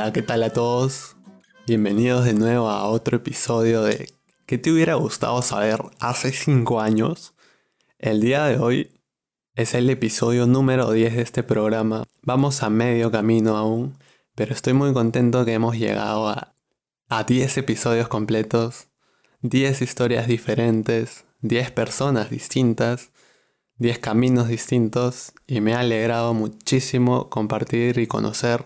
Hola, ¿qué tal a todos? Bienvenidos de nuevo a otro episodio de ¿Qué te hubiera gustado saber hace 5 años? El día de hoy es el episodio número 10 de este programa. Vamos a medio camino aún, pero estoy muy contento que hemos llegado a, a 10 episodios completos, 10 historias diferentes, 10 personas distintas, 10 caminos distintos y me ha alegrado muchísimo compartir y conocer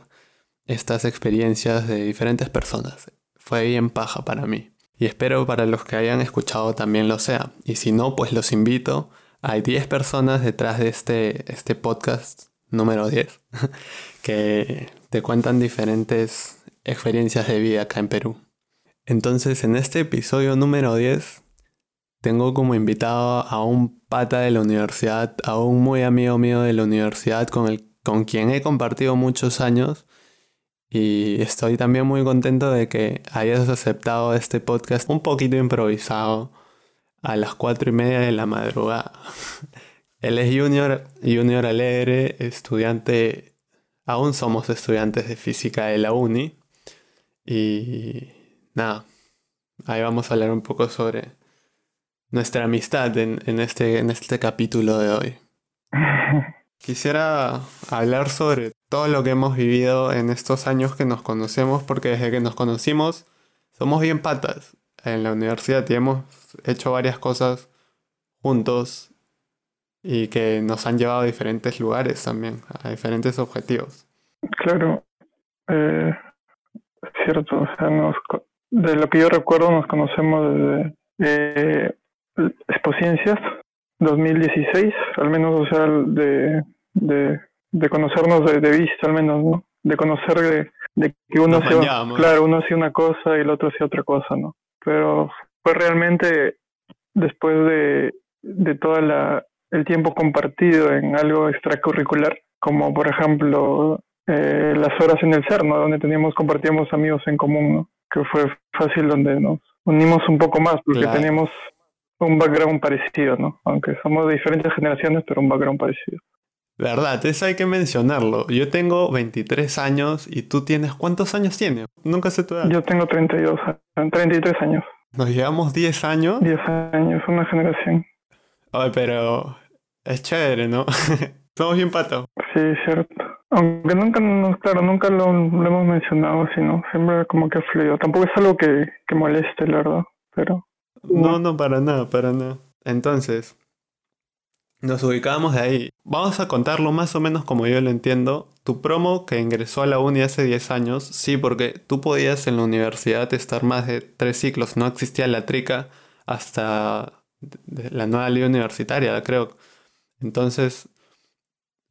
estas experiencias de diferentes personas. Fue bien paja para mí. Y espero para los que hayan escuchado también lo sea. Y si no, pues los invito. Hay 10 personas detrás de este, este podcast número 10 que te cuentan diferentes experiencias de vida acá en Perú. Entonces, en este episodio número 10, tengo como invitado a un pata de la universidad, a un muy amigo mío de la universidad con, el, con quien he compartido muchos años y estoy también muy contento de que hayas aceptado este podcast un poquito improvisado a las cuatro y media de la madrugada. Él es Junior, Junior Alegre, estudiante, aún somos estudiantes de física de la uni. Y nada, ahí vamos a hablar un poco sobre nuestra amistad en, en, este, en este capítulo de hoy. Quisiera hablar sobre todo lo que hemos vivido en estos años que nos conocemos, porque desde que nos conocimos somos bien patas en la universidad y hemos hecho varias cosas juntos y que nos han llevado a diferentes lugares también, a diferentes objetivos. Claro, eh, cierto, o sea, nos, de lo que yo recuerdo nos conocemos desde eh, Expociencias 2016, al menos, o sea, de, de conocernos de, de, vista, al menos, ¿no? De conocer de, de que uno hacía, claro, uno hacía una cosa y el otro hacía otra cosa, ¿no? Pero fue realmente después de, de todo el tiempo compartido en algo extracurricular, como por ejemplo eh, las horas en el CERN, ¿no? Donde teníamos, compartíamos amigos en común, ¿no? Que fue fácil donde nos unimos un poco más, porque claro. teníamos un background parecido, ¿no? Aunque somos de diferentes generaciones, pero un background parecido. Verdad, eso hay que mencionarlo. Yo tengo 23 años y tú tienes... ¿Cuántos años tienes? Nunca sé tu edad. Yo tengo 32, 33 años. ¿Nos llevamos 10 años? 10 años, una generación. Ay, pero es chévere, ¿no? Somos bien patos. Sí, cierto. Aunque nunca, no, claro, nunca lo, lo, hemos mencionado, sino siempre como que fluido. Tampoco es algo que, que moleste, la verdad, pero... No, no, para nada, para nada. Entonces, nos ubicábamos de ahí. Vamos a contarlo más o menos como yo lo entiendo. Tu promo que ingresó a la uni hace 10 años, sí, porque tú podías en la universidad estar más de tres ciclos. No existía la trica hasta la nueva ley universitaria, creo. Entonces,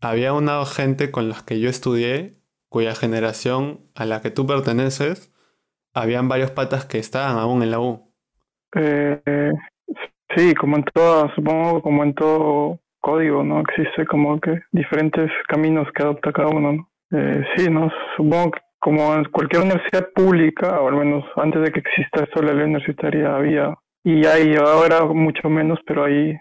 había una gente con la que yo estudié, cuya generación a la que tú perteneces, habían varios patas que estaban aún en la U. Eh, sí, como en todo, supongo como en todo código, ¿no? Existe como que diferentes caminos que adopta cada uno, ¿no? Eh, sí, ¿no? Supongo que como en cualquier universidad pública, o al menos antes de que exista esto la ley universitaria había, y hay ahora mucho menos, pero hay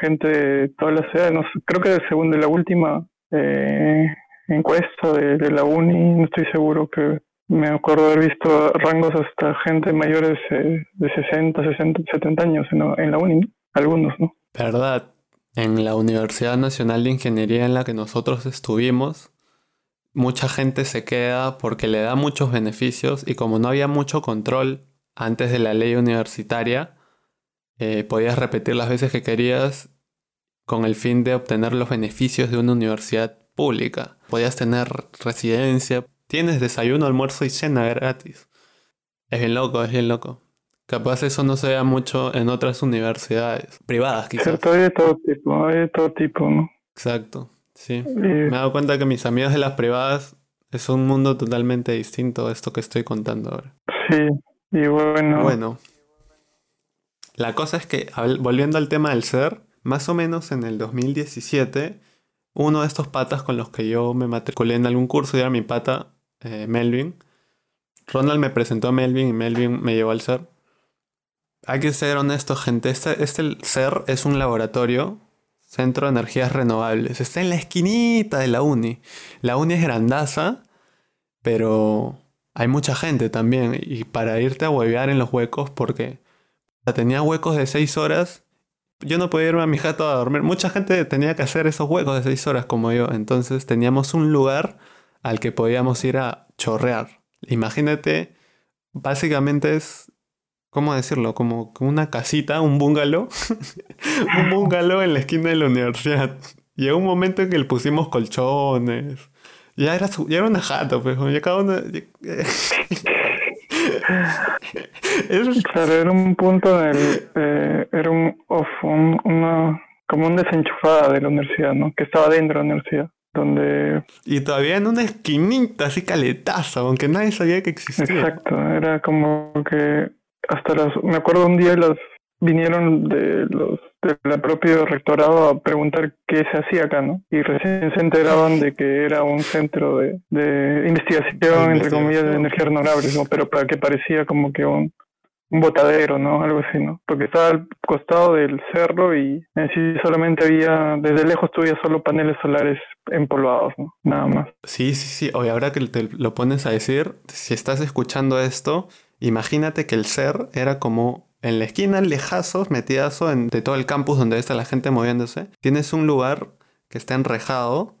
gente de todas las edades, no sé, creo que según de la última eh, encuesta de, la uni, no estoy seguro que me acuerdo haber visto rangos hasta gente mayores eh, de 60, 60, 70 años en, en la uni, algunos, ¿no? Verdad, en la Universidad Nacional de Ingeniería en la que nosotros estuvimos, mucha gente se queda porque le da muchos beneficios y como no había mucho control antes de la ley universitaria, eh, podías repetir las veces que querías con el fin de obtener los beneficios de una universidad pública. Podías tener residencia, tienes desayuno, almuerzo y cena gratis. Es bien loco, es bien loco. Capaz eso no se vea mucho en otras universidades privadas, quizás. Cierto, hay de todo tipo, hay de todo tipo, ¿no? Exacto, sí. Y... Me he dado cuenta que mis amigos de las privadas es un mundo totalmente distinto a esto que estoy contando ahora. Sí, y bueno. Bueno. La cosa es que, volviendo al tema del ser, más o menos en el 2017, uno de estos patas con los que yo me matriculé en algún curso, y era mi pata, eh, Melvin. Ronald me presentó a Melvin y Melvin me llevó al ser hay que ser honesto, gente. Este, este ser es un laboratorio, centro de energías renovables. Está en la esquinita de la uni. La uni es grandaza. pero hay mucha gente también. Y para irte a huevear en los huecos, porque tenía huecos de 6 horas, yo no podía irme a mi jato a dormir. Mucha gente tenía que hacer esos huecos de 6 horas como yo. Entonces teníamos un lugar al que podíamos ir a chorrear. Imagínate, básicamente es, ¿cómo decirlo? Como una casita, un bungalow. un bungalow en la esquina de la universidad. Llegó un momento en que le pusimos colchones. Ya era, ya era una jato, pues, ya cada uno... Claro, era un punto del, eh, era un off, una, como un desenchufada de la universidad, ¿no? Que estaba dentro de la universidad, donde... Y todavía en una esquinita así caletaza, aunque nadie sabía que existía. Exacto, era como que hasta las... Me acuerdo un día las vinieron de los del propio rectorado a preguntar qué se hacía acá, ¿no? Y recién se enteraban de que era un centro de, de investigación, entre comillas, de energías renovables, ¿no? Pero para que parecía como que un, un botadero, ¿no? Algo así, ¿no? Porque estaba al costado del cerro y en sí solamente había, desde lejos tuviera solo paneles solares empolvados, ¿no? Nada más. Sí, sí, sí. Oye, ahora que te lo pones a decir, si estás escuchando esto, imagínate que el ser era como en la esquina, lejazos, metidazo en, de todo el campus donde está la gente moviéndose, tienes un lugar que está enrejado,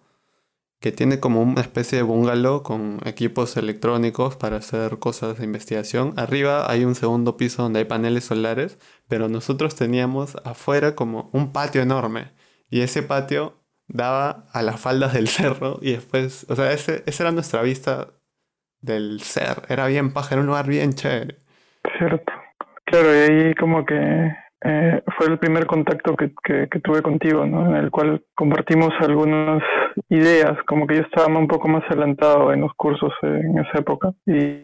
que tiene como una especie de bungalow con equipos electrónicos para hacer cosas de investigación. Arriba hay un segundo piso donde hay paneles solares, pero nosotros teníamos afuera como un patio enorme. Y ese patio daba a las faldas del cerro y después, o sea, ese, esa era nuestra vista del ser. Era bien paja, era un lugar bien chévere. Cierto. Claro, y ahí como que eh, fue el primer contacto que, que, tuve contigo, ¿no? En el cual compartimos algunas ideas, como que yo estaba un poco más adelantado en los cursos en esa época y,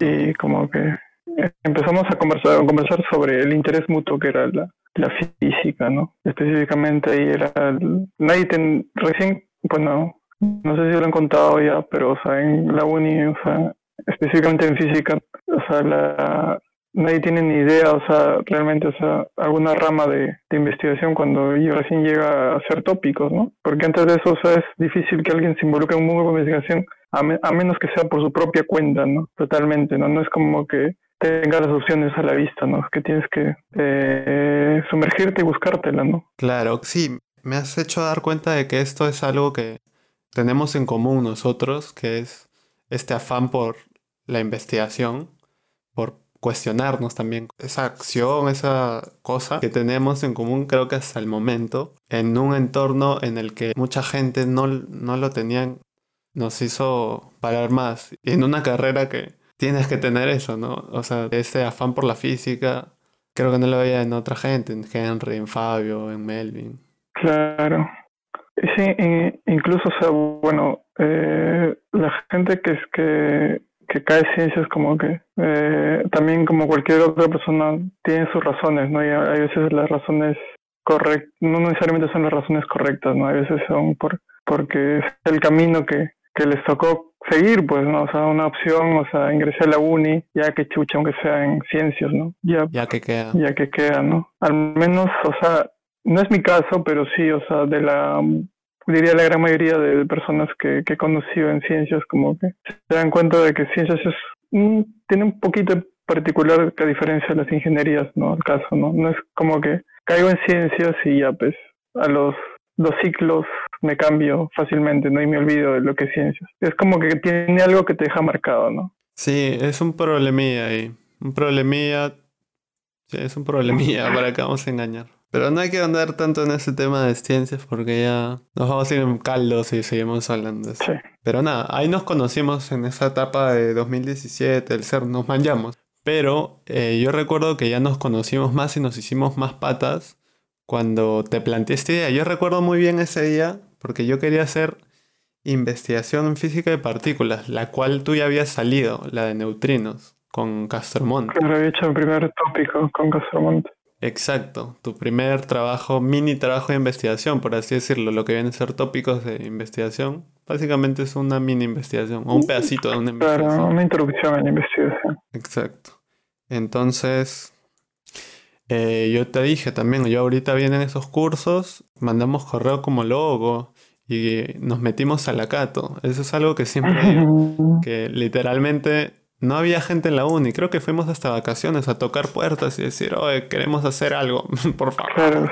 y como que empezamos a conversar, a conversar sobre el interés mutuo que era la, la física, ¿no? Específicamente ahí era, nadie ten, recién, bueno, no sé si lo han contado ya, pero o sea, en la uni, o sea, específicamente en física, o sea, la, nadie tiene ni idea, o sea, realmente, o sea, alguna rama de, investigación cuando recién llega a ser tópicos, ¿no? Porque antes de eso, o sea, es difícil que alguien se involucre en un mundo de investigación, a, menos que sea por su propia cuenta, ¿no? Totalmente, ¿no? No es como que tenga las opciones a la vista, ¿no? Que tienes que eh, sumergirte y buscártela, ¿no? Claro, sí, me has hecho dar cuenta de que esto es algo que tenemos en común nosotros, que es este afán por la investigación, por cuestionarnos también esa acción, esa cosa que tenemos en común creo que hasta el momento, en un entorno en el que mucha gente no, no lo tenían, nos hizo parar más. Y en una carrera que tienes que tener eso, ¿no? O sea, ese afán por la física, creo que no lo veía en otra gente, en Henry, en Fabio, en Melvin. Claro. Sí, incluso, o sea, bueno, eh, la gente que es que que cae ciencias como que eh, también como cualquier otra persona tiene sus razones, ¿no? Y hay veces las razones correctas, no necesariamente son las razones correctas, ¿no? Hay veces son por porque es el camino que, que les tocó seguir, pues, ¿no? O sea, una opción, o sea, ingresé a la uni, ya que chucha, aunque sea en ciencias, ¿no? Ya, ya que queda. Ya que queda, ¿no? Al menos, o sea, no es mi caso, pero sí, o sea, de la diría la gran mayoría de personas que, que he conocido en ciencias, como que se dan cuenta de que ciencias es, tiene un poquito particular que a diferencia de las ingenierías, ¿no? El caso, ¿no? No es como que caigo en ciencias y ya, pues, a los dos ciclos me cambio fácilmente, ¿no? Y me olvido de lo que es ciencias. Es como que tiene algo que te deja marcado, ¿no? Sí, es un problemilla ahí. Un problemilla. Sí, es un problemilla, para que vamos a engañar. Pero no hay que andar tanto en ese tema de ciencias porque ya nos vamos a ir en caldos y seguimos hablando de eso. Pero nada, ahí nos conocimos en esa etapa de 2017, el ser, nos manchamos. Pero eh, yo recuerdo que ya nos conocimos más y nos hicimos más patas cuando te planteé esta idea. Yo recuerdo muy bien ese día porque yo quería hacer investigación en física de partículas, la cual tú ya habías salido, la de neutrinos, con Castromonte. Claro, había hecho el primer tópico con Castromonte. Exacto, tu primer trabajo, mini trabajo de investigación, por así decirlo, lo que vienen a ser tópicos de investigación, básicamente es una mini investigación o un pedacito de una investigación. Claro, una introducción a la investigación. Exacto. Entonces, eh, yo te dije también, yo ahorita vienen esos cursos, mandamos correo como logo y nos metimos a la Cato. Eso es algo que siempre digo, que literalmente no había gente en la uni. Creo que fuimos hasta vacaciones a tocar puertas y decir, oye, queremos hacer algo, por favor. Claro.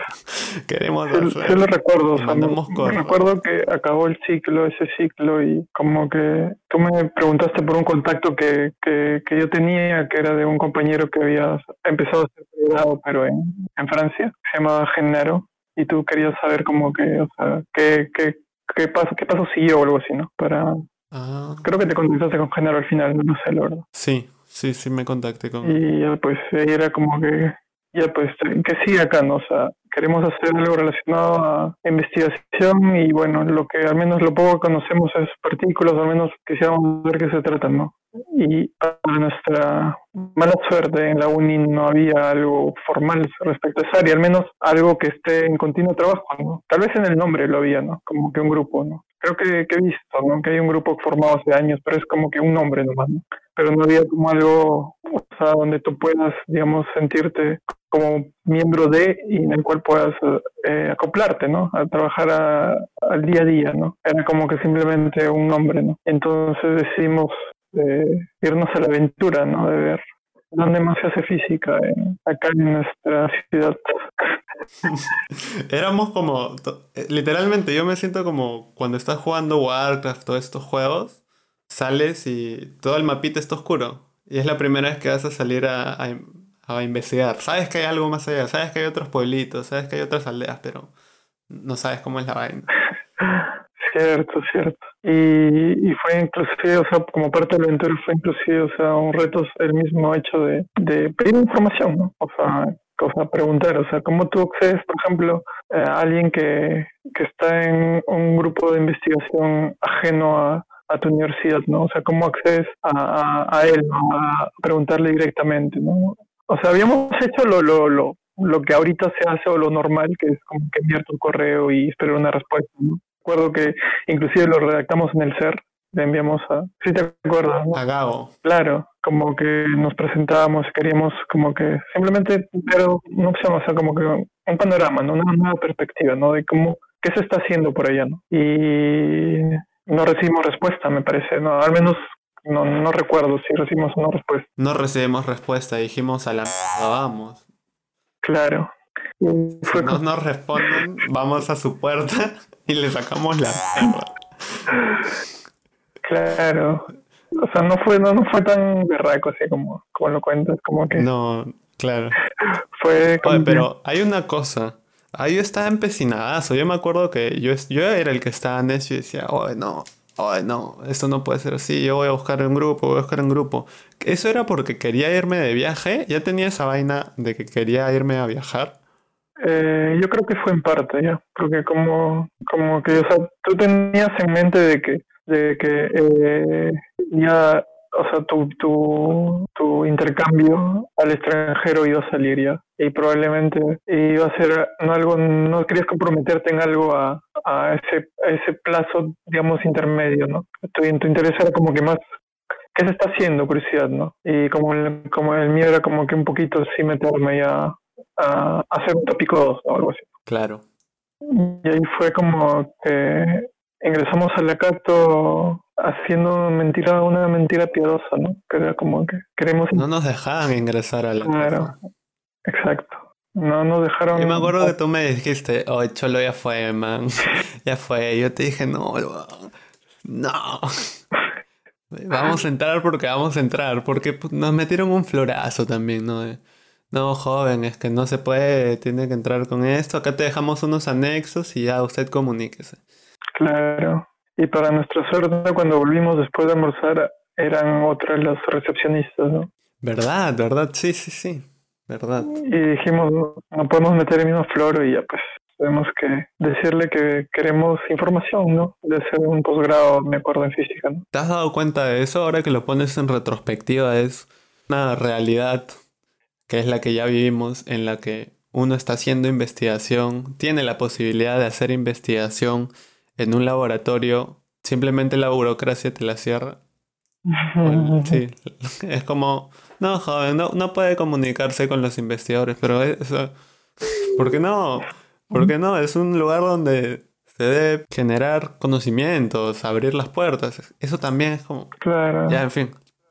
queremos hacer. Yo lo recuerdo. O recuerdo que acabó el ciclo, ese ciclo, y como que tú me preguntaste por un contacto que, que, que yo tenía, que era de un compañero que había empezado a ser privado, pero en, en Francia, se llamaba Genaro, y tú querías saber como que, o sea, qué, qué, qué paso, qué paso siguió o algo así, ¿no? Para Ah. Creo que te contactaste con Genaro al final, no sé, la verdad. Sí, sí, sí me contacté con Y ya pues era como que, ya pues, que sí acá, ¿no? O sea, queremos hacer algo relacionado a investigación y bueno, lo que al menos lo poco conocemos es partículas, al menos quisiéramos ver qué se trata, ¿no? Y para nuestra mala suerte en la uni no había algo formal respecto a esa área, al menos algo que esté en continuo trabajo, ¿no? Tal vez en el nombre lo había, ¿no? Como que un grupo, ¿no? Creo que, que he visto, ¿no? Que hay un grupo formado hace años, pero es como que un nombre nomás, ¿no? Pero no había como algo, o sea, donde tú puedas, digamos, sentirte como miembro de y en el cual puedas eh, acoplarte, ¿no? A trabajar al día a día, ¿no? Era como que simplemente un nombre, ¿no? Entonces decidimos eh, irnos a la aventura, ¿no? De ver dónde más se hace física, acá en nuestra ciudad. Éramos como, eh, literalmente yo me siento como cuando estás jugando Warcraft, todos estos juegos, sales y todo el mapita está oscuro. Y es la primera vez que vas a salir a, a investigar. Sabes que hay algo más allá, sabes que hay otros pueblitos, sabes que hay otras aldeas, pero no sabes cómo es la vaina. Cierto, cierto. Y, y fue inclusive, o sea, como parte del evento fue inclusive, o sea, un reto el mismo hecho de, de pedir información, ¿no? O sea, cosa preguntar, o sea, ¿cómo tú accedes, por ejemplo, a alguien que, que está en un grupo de investigación ajeno a, a tu universidad, ¿no? O sea, ¿cómo accedes a, a, a él. A preguntarle directamente, ¿no? O sea, habíamos hecho lo, lo, lo, lo que ahorita se hace o lo normal, que es como que enviar tu correo y esperar una respuesta, ¿no? Recuerdo que inclusive lo redactamos en el CER, le enviamos a... ¿Sí te acuerdas? A Gabo. Claro, como que nos presentábamos, queríamos como que simplemente pero no opción, o sea, como que un panorama, ¿no? Una nueva perspectiva, ¿no? De cómo, qué se está haciendo por allá, ¿no? Y no recibimos respuesta, me parece, ¿no? Al menos no, no recuerdo si recibimos una respuesta. No recibimos respuesta, dijimos a la vamos. Claro. si no nos responden, vamos a su puerta y le sacamos la Claro. O sea, no fue, no, no fue tan berraco así como, como lo cuentas, como que. No, claro. fue pero hay una cosa. Ahí yo estaba empecinadazo. Yo me acuerdo que yo, yo era el que estaba necio y decía, oh, no, ay, no, esto no puede ser así, yo voy a buscar un grupo, voy a buscar un grupo. Eso era porque quería irme de viaje, ya tenía esa vaina de que quería irme a viajar. Eh, yo creo que fue en parte, ya, porque como, como que, o sea, tú tenías en mente de que, de que eh, ya o sea, tu, tu, tu intercambio al extranjero iba a salir ya. Y probablemente iba a ser no algo, no querías comprometerte en algo a, a ese, ese plazo, digamos, intermedio, ¿no? Tu, tu interés era como que más, ¿qué se está haciendo? Curiosidad, ¿no? Y como el, como el mío era como que un poquito sí meterme ya a, hacer un tópico 2 o algo así. Claro. Y ahí fue como que ingresamos al Acato haciendo mentira, una mentira piadosa, ¿no? Que era como que queremos... No nos dejaban ingresar al Claro, exacto. No nos dejaron... Yo me acuerdo que tú me dijiste, oh, Cholo ya fue, man. ya fue. Yo te dije, no, no. vamos a entrar porque vamos a entrar. Porque pues, nos metieron un florazo también, ¿no? no, joven, es que no se puede, tiene que entrar con esto. Acá te dejamos unos anexos y ya usted comuníquese. Claro. Y para nuestra suerte, cuando volvimos después de almorzar, eran otras las recepcionistas, ¿no? ¿Verdad? ¿Verdad? Sí, sí, sí. ¿Verdad? Y dijimos, no podemos meter el mismo floro y ya pues tenemos que decirle que queremos información, ¿no? De hacer un posgrado, me acuerdo, en física, ¿no? ¿Te has dado cuenta de eso ahora que lo pones en retrospectiva? Es una realidad que es la que ya vivimos, en la que uno está haciendo investigación, tiene la posibilidad de hacer investigación en un laboratorio, simplemente la burocracia te la cierra. sí, es como, no, joven, no, no puede comunicarse con los investigadores, pero eso, ¿por qué no? ¿Por qué no? Es un lugar donde te debe generar conocimientos, abrir las puertas. Eso también es como... Claro. Ya, en fin.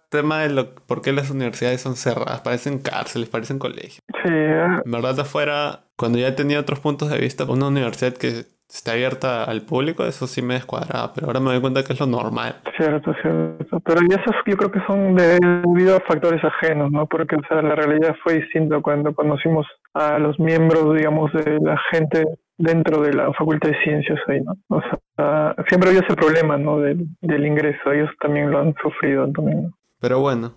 Tema de lo, por qué las universidades son cerradas. Parecen cárceles, parecen colegios. Sí, eh, En verdad, afuera, cuando ya tenido otros puntos de vista, una universidad que está abierta al público, eso sí me descuadraba. Pero ahora me doy cuenta que es lo normal. cierto, cierto. Pero y esos yo creo que son debido a factores ajenos, ¿no? Porque, o sea, la realidad fue distinta cuando conocimos a los miembros, digamos, de la gente dentro de la Facultad de Ciencias ahí, ¿no? O sea, siempre había ese problema, ¿no? Del, del ingreso. Ellos también lo han sufrido también, ¿no? Pero bueno.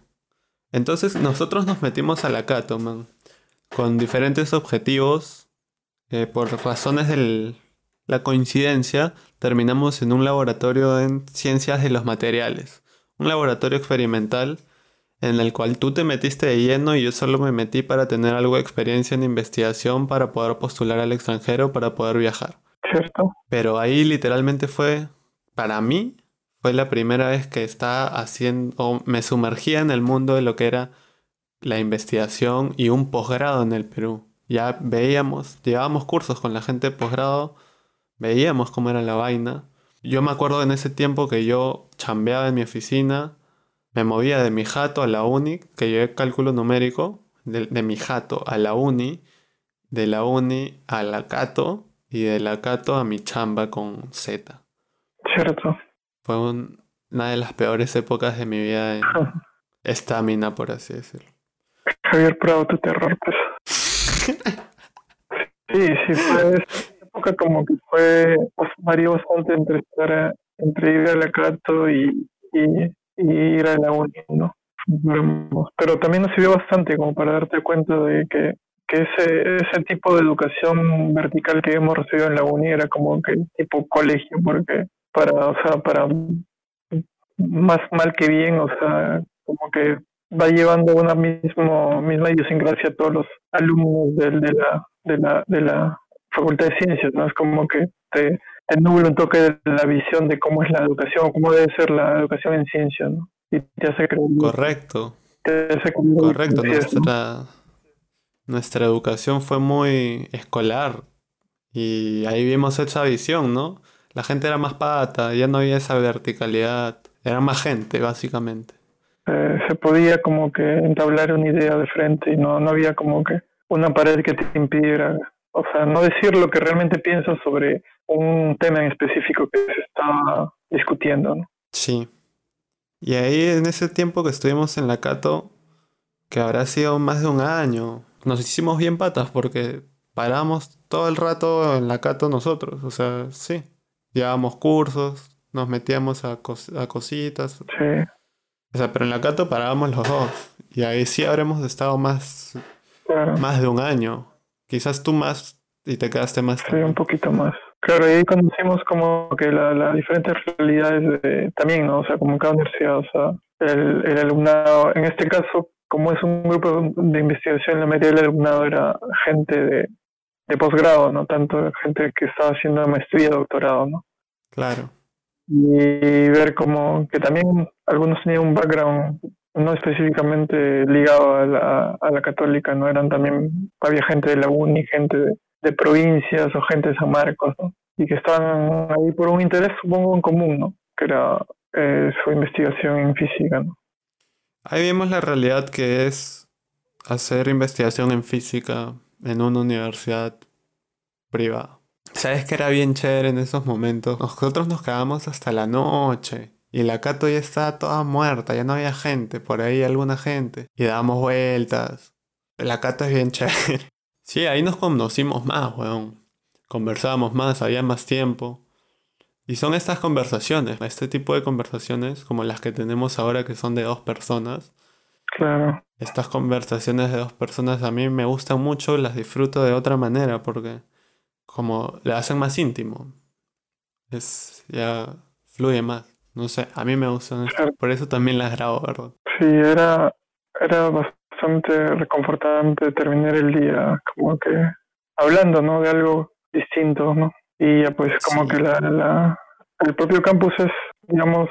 Entonces nosotros nos metimos a la Cato, man. Con diferentes objetivos. eh, por razones de la coincidencia, terminamos en un laboratorio en ciencias de los materiales. Un laboratorio experimental en el cual tú te metiste de lleno y yo solo me metí para tener algo de experiencia en investigación para poder postular al extranjero, para poder viajar. ¿Cierto? Pero ahí literalmente fue, para mí, fue la primera vez que estaba haciendo, o me sumergía en el mundo de lo que era la investigación y un posgrado en el Perú. Ya veíamos, llevábamos cursos con la gente de posgrado, veíamos cómo era la vaina. Yo me acuerdo en ese tiempo que yo chambeaba en mi oficina, me movía de mi jato a la uni, que llevé cálculo numérico, de, de mi jato a la uni, de la uni a la cato y de la cato a mi chamba con Z. Cierto. Fue un- una de las peores épocas de mi vida en estamina, por así decirlo. Javier Prado, tu terror, pues. Sí, sí, fue esa como que fue, pues, varió bastante entre estar, a- entre ir a la Cato y, y, ir a la uni, ¿no? Pero también nos sirvió bastante como para darte cuenta de que, que ese, ese tipo de educación vertical que hemos recibido en la uni era como que tipo colegio, porque para, o sea, para más mal que bien, o sea, como que va llevando una mismo, misma idiosincrasia a todos los alumnos del- de, la, de, la, de la Facultad de Ciencias, ¿no? Es como que te, te nubla un toque de la visión de cómo es la educación, cómo debe ser la educación en ciencias, ¿no? Y te hace creer. Correcto, te hace creer correcto. Nuestra, nuestra educación fue muy escolar y ahí vimos esa visión, ¿no? La gente era más pata, ya no había esa verticalidad, era más gente, básicamente. Eh, se podía como que entablar una idea de frente y no, no había como que una pared que te impidiera, o sea, no decir lo que realmente piensas sobre un tema en específico que se estaba discutiendo, ¿no? Sí. Y ahí en ese tiempo que estuvimos en la Cato, que habrá sido más de un año, nos hicimos bien patas porque paramos todo el rato en la Cato nosotros. O sea, sí. Llevábamos cursos, nos metíamos a, cos- a cositas. Sí, O sea, pero en la Cato parábamos los dos. Y ahí sí habremos estado más, claro. más de un año. Quizás tú más y te quedaste más. Sí, un poquito más. Claro, y ahí conocimos como que las la diferentes realidades de, también, ¿no? O sea, como en cada universidad, o sea, el, el alumnado, en este caso, como es un grupo de investigación, la mayoría del alumnado era gente de, de posgrado, ¿no? Tanto gente que estaba haciendo maestría, doctorado, ¿no? Claro. Y ver como que también algunos tenían un background no específicamente ligado a la, católica, ¿no? Eran también, había gente de la uni, gente de, provincias o gente de San Marcos, ¿no? Y que estaban ahí por un interés, supongo, en común, ¿no? Que era eh, su investigación en física, ¿no? Ahí vimos la realidad que es hacer investigación en física en una universidad privada. ¿Sabes que era bien chévere en esos momentos? Nosotros nos quedamos hasta la noche y la Cato ya estaba toda muerta, ya no había gente, por ahí alguna gente. Y dábamos vueltas. La Cato es bien chévere. Sí, ahí nos conocimos más, weón. Conversábamos más, había más tiempo. Y son estas conversaciones, este tipo de conversaciones como las que tenemos ahora que son de dos personas. Claro, Estas conversaciones de dos personas a mí me gustan mucho, las disfruto de otra manera porque como le hacen más íntimo. Es ya fluye más. No sé, a mí me gustan. Por eso también las grabo, ¿verdad? sí, era, era bastante reconfortante terminar el día como que hablando, ¿no? De algo distinto, ¿no? Y ya pues como Sí. que la, la, el propio campus es, digamos,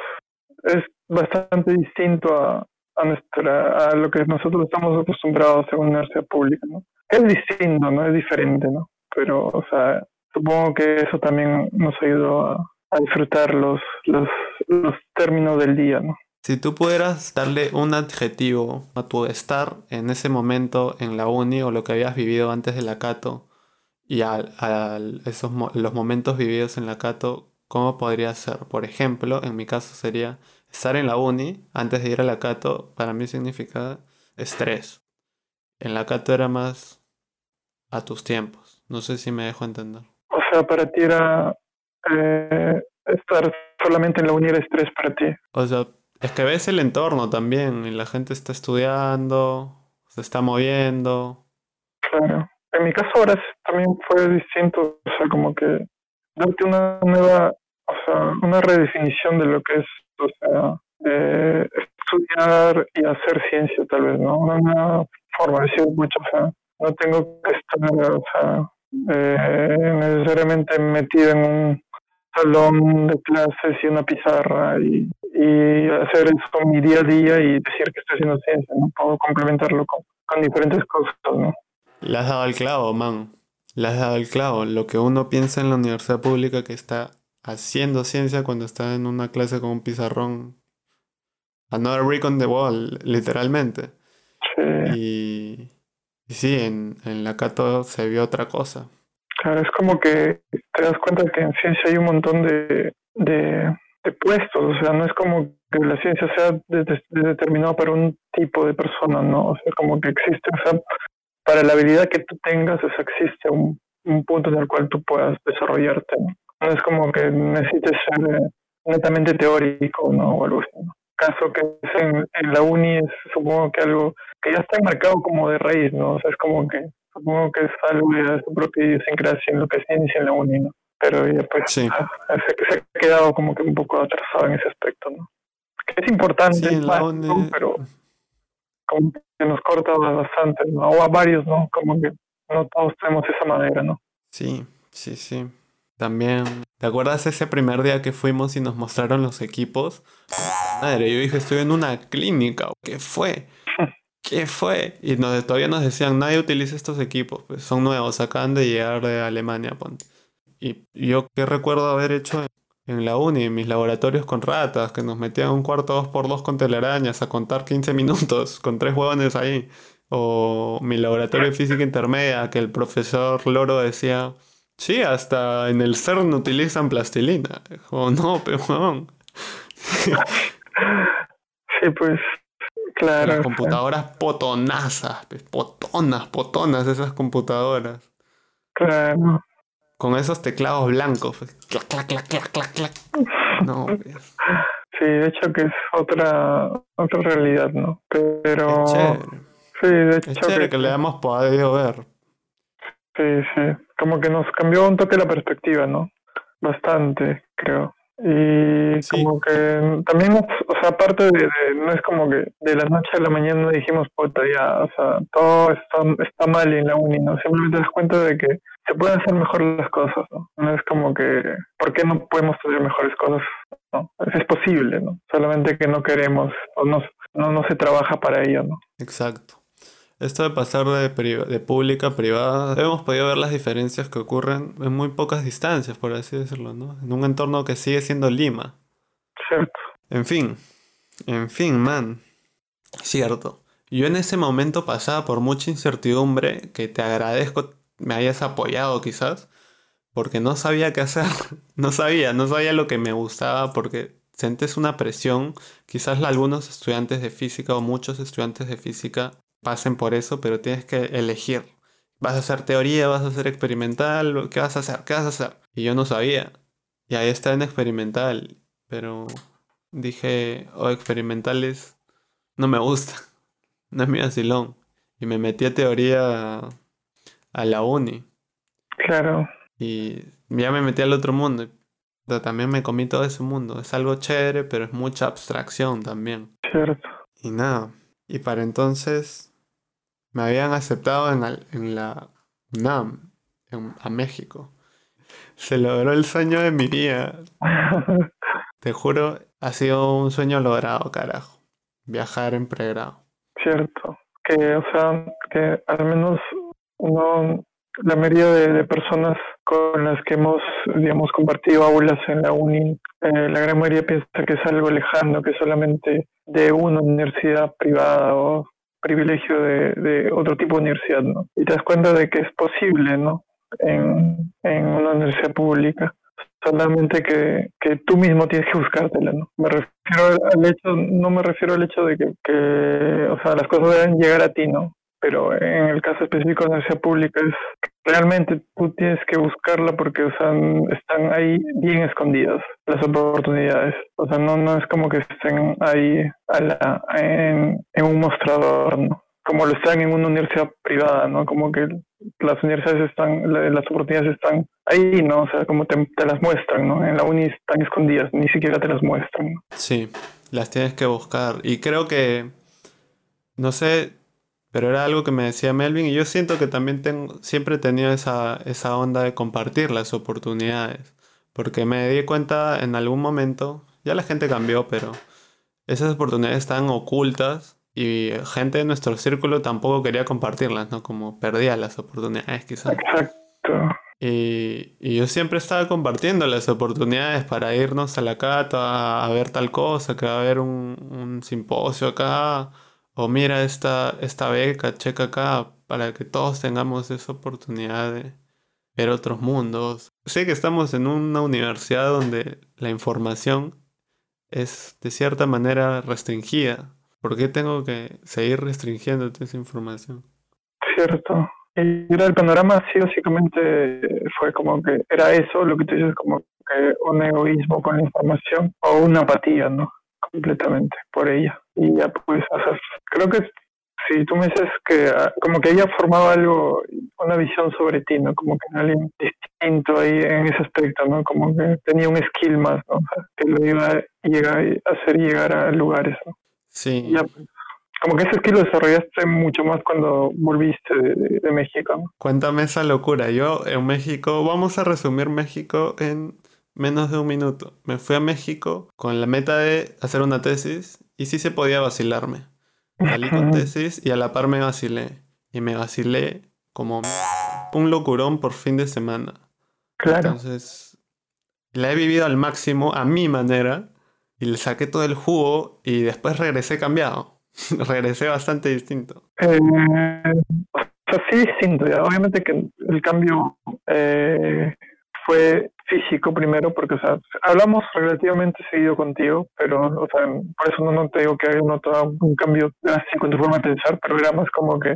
es bastante distinto a, a nuestra, a lo que nosotros estamos acostumbrados en una universidad pública, ¿no? Es distinto, ¿no? Es diferente, ¿no? Pero, o sea, supongo que eso también nos ayudó a, a disfrutar los, los, los términos del día, ¿no? Si tú pudieras darle un adjetivo a tu estar en ese momento en la uni o lo que habías vivido antes de la Cato y a, esos los momentos vividos en la Cato, ¿cómo podría ser? Por ejemplo, en mi caso sería estar en la uni antes de ir a la Cato, para mí significa estrés. En la Cato era más a tus tiempos. No sé si me dejo entender. O sea, para ti era eh, estar solamente en la uni era estrés para ti. O sea, es que ves el entorno también, y la gente está estudiando, se está moviendo. Claro. En mi caso ahora también fue distinto, o sea, como que darte una nueva, o sea, una redefinición de lo que es, o sea, estudiar y hacer ciencia tal vez, ¿no? Una nueva forma de decir mucho, o sea, no tengo que estar, o sea, eh, necesariamente metido en un salón de clases y una pizarra y, hacer eso mi día a día y decir que estoy haciendo ciencia, ¿no? Puedo complementarlo con, diferentes cosas, ¿no? Le has dado el clavo, man. Le has dado el clavo. Lo que uno piensa en la universidad pública que está haciendo ciencia cuando está en una clase con un pizarrón. Another brick on the wall, literalmente. Sí. Y, y sí, en, en la Cato se vio otra cosa. Claro, es como que te das cuenta que en ciencia hay un montón de, de, puestos, o sea, no es como que la ciencia sea determinada para un tipo de persona, ¿no? O sea, como que existe, o sea, para la habilidad que tú tengas, o sea, existe un, un punto en el cual tú puedas desarrollarte, ¿no? Es como que necesites ser eh, netamente teórico, ¿no? O algo así. Caso que es en, en la uni es supongo que algo que ya está enmarcado como de raíz, ¿no? O sea, es como que supongo que es algo de su propia idiosincrasia en lo que se inicia en la uni, ¿no? Pero ya pues se, ha quedado como que un poco atrasado en ese aspecto, ¿no? Que es importante, pero como que nos corta bastante, ¿no? O a varios, ¿no? Como que no todos tenemos esa manera, ¿no? Sí, sí, sí. También, ¿te acuerdas ese primer día que fuimos y nos mostraron los equipos? Madre, yo dije, estoy en una clínica, ¿qué fue? ¿Qué fue? Y nos, todavía nos decían, nadie utiliza estos equipos, pues son nuevos, acaban de llegar de Alemania, ponte. Y yo qué recuerdo haber hecho en la uni, en mis laboratorios con ratas, que nos metían un cuarto dos por dos con telarañas a contar 15 minutos, con tres huevones ahí. O mi laboratorio de física intermedia, que el profesor Loro decía, sí, hasta en el CERN utilizan plastilina. O no, peón. Sí, pues Claro. Las computadoras potonazas, potonas, potonas esas computadoras. Claro. Con esos teclados blancos. Pues, clac, clac, clac, clac, clac, clac. No, pues. Sí, de hecho que es otra otra realidad, ¿no? Pero... Es chévere. Sí, de hecho es chévere que, le hemos podido ver. Sí, sí. Como que nos cambió un toque la perspectiva, ¿no? Bastante, creo. Y como que también, o sea, aparte de, no es como que de la noche a la mañana dijimos, puta, ya, o sea, todo está, está mal en la uni, ¿no? Simplemente te das cuenta de que se pueden hacer mejor las cosas, ¿no? No es como que, ¿por qué no podemos hacer mejores cosas? No, es posible, ¿no? Solamente que no queremos o no, no, no se trabaja para ello, ¿no? Exacto. Esto de pasar de, de pública a privada, hemos podido ver las diferencias que ocurren en muy pocas distancias, por así decirlo, ¿no? En un entorno que sigue siendo Lima. Cierto. En fin, en fin, man. Cierto. Yo en ese momento pasaba por mucha incertidumbre, que te agradezco me hayas apoyado quizás, porque no sabía qué hacer. No sabía, no sabía lo que me gustaba, porque sientes una presión. Quizás algunos estudiantes de física o muchos estudiantes de física pasen por eso, pero tienes que elegir. ¿Vas a hacer teoría? ¿Vas a hacer experimental? ¿Qué vas a hacer? ¿Qué vas a hacer? Y yo no sabía. Y ahí está en experimental. Pero dije, oh, experimentales no me gusta. No es mi asilón. Y me metí a teoría a la uni. Claro. Y ya me metí al otro mundo. También me comí todo ese mundo. Es algo chévere, pero es mucha abstracción también. Cierto. Y nada. Y para entonces me habían aceptado en, en la UNAM, a México. Se logró el sueño de mi vida. Te juro, ha sido un sueño logrado, carajo. Viajar en pregrado. Cierto. Que, o sea, que al menos uno la mayoría de, personas con las que hemos, digamos, compartido aulas en la uni, eh, la gran mayoría piensa que es algo lejano, que solamente de una universidad privada o privilegio de, de otro tipo de universidad, ¿no? Y te das cuenta de que es posible, ¿no? En, en una universidad pública solamente que, que tú mismo tienes que buscártela, ¿no? Me refiero al hecho, no me refiero al hecho de que, que, o sea, las cosas deben llegar a ti, ¿no? Pero en el caso específico de la universidad pública es realmente tú tienes que buscarla porque, están ahí bien escondidas las oportunidades. O sea, no, no es como que estén ahí a la, en un mostrador, ¿no? Como lo están en una universidad privada, ¿no? Como que las universidades están, las oportunidades están ahí, ¿no? O sea, como te, las muestran, ¿no? En la uni están escondidas, ni siquiera te las muestran. Sí, las tienes que buscar. Y creo que, no sé, pero era algo que me decía Melvin y yo siento que también tengo, siempre he tenido esa, esa onda de compartir las oportunidades. Porque me di cuenta en algún momento, ya la gente cambió, pero esas oportunidades están ocultas y gente de nuestro círculo tampoco quería compartirlas, ¿no? Como perdía las oportunidades quizás. Exacto. Y, y, yo siempre estaba compartiendo las oportunidades para irnos a la cata a, ver tal cosa, que va a haber un, un, simposio acá, o mira esta, esta beca, checa acá, para que todos tengamos esa oportunidad de ver otros mundos. Sé que estamos en una universidad donde la información es de cierta manera restringida, ¿Por qué tengo que seguir restringiendo esa información? Cierto. Y el panorama así básicamente fue como que era eso, lo que tú dices, como que un egoísmo con la información o una apatía, ¿no? Completamente por ella. Y ya pues, o sea, creo que si tú me dices que ah, como que ella formaba algo, una visión sobre ti, ¿no? Como que alguien distinto ahí en ese aspecto, ¿no? Como que tenía un skill más, ¿no? que lo iba a, llegar, a hacer llegar a lugares, ¿no? Sí. Pues, como que ese estilo lo desarrollaste mucho más cuando volviste de, México. Cuéntame esa locura. Yo en México, vamos a resumir México en menos de un minuto. Me fui a México con la meta de hacer una tesis y sí se podía vacilarme. Salí con tesis y a la par me vacilé. Y me vacilé como un locurón por fin de semana. Claro. Entonces, la he vivido al máximo a mi manera y le saqué todo el jugo y después regresé cambiado. regresé bastante distinto. Eh, o sea, sí distinto. Obviamente que el cambio eh, fue físico primero, porque o sea, hablamos relativamente seguido contigo, pero o sea, por eso no, no te digo que haya notado un cambio drástico en tu forma de pensar, pero era más como que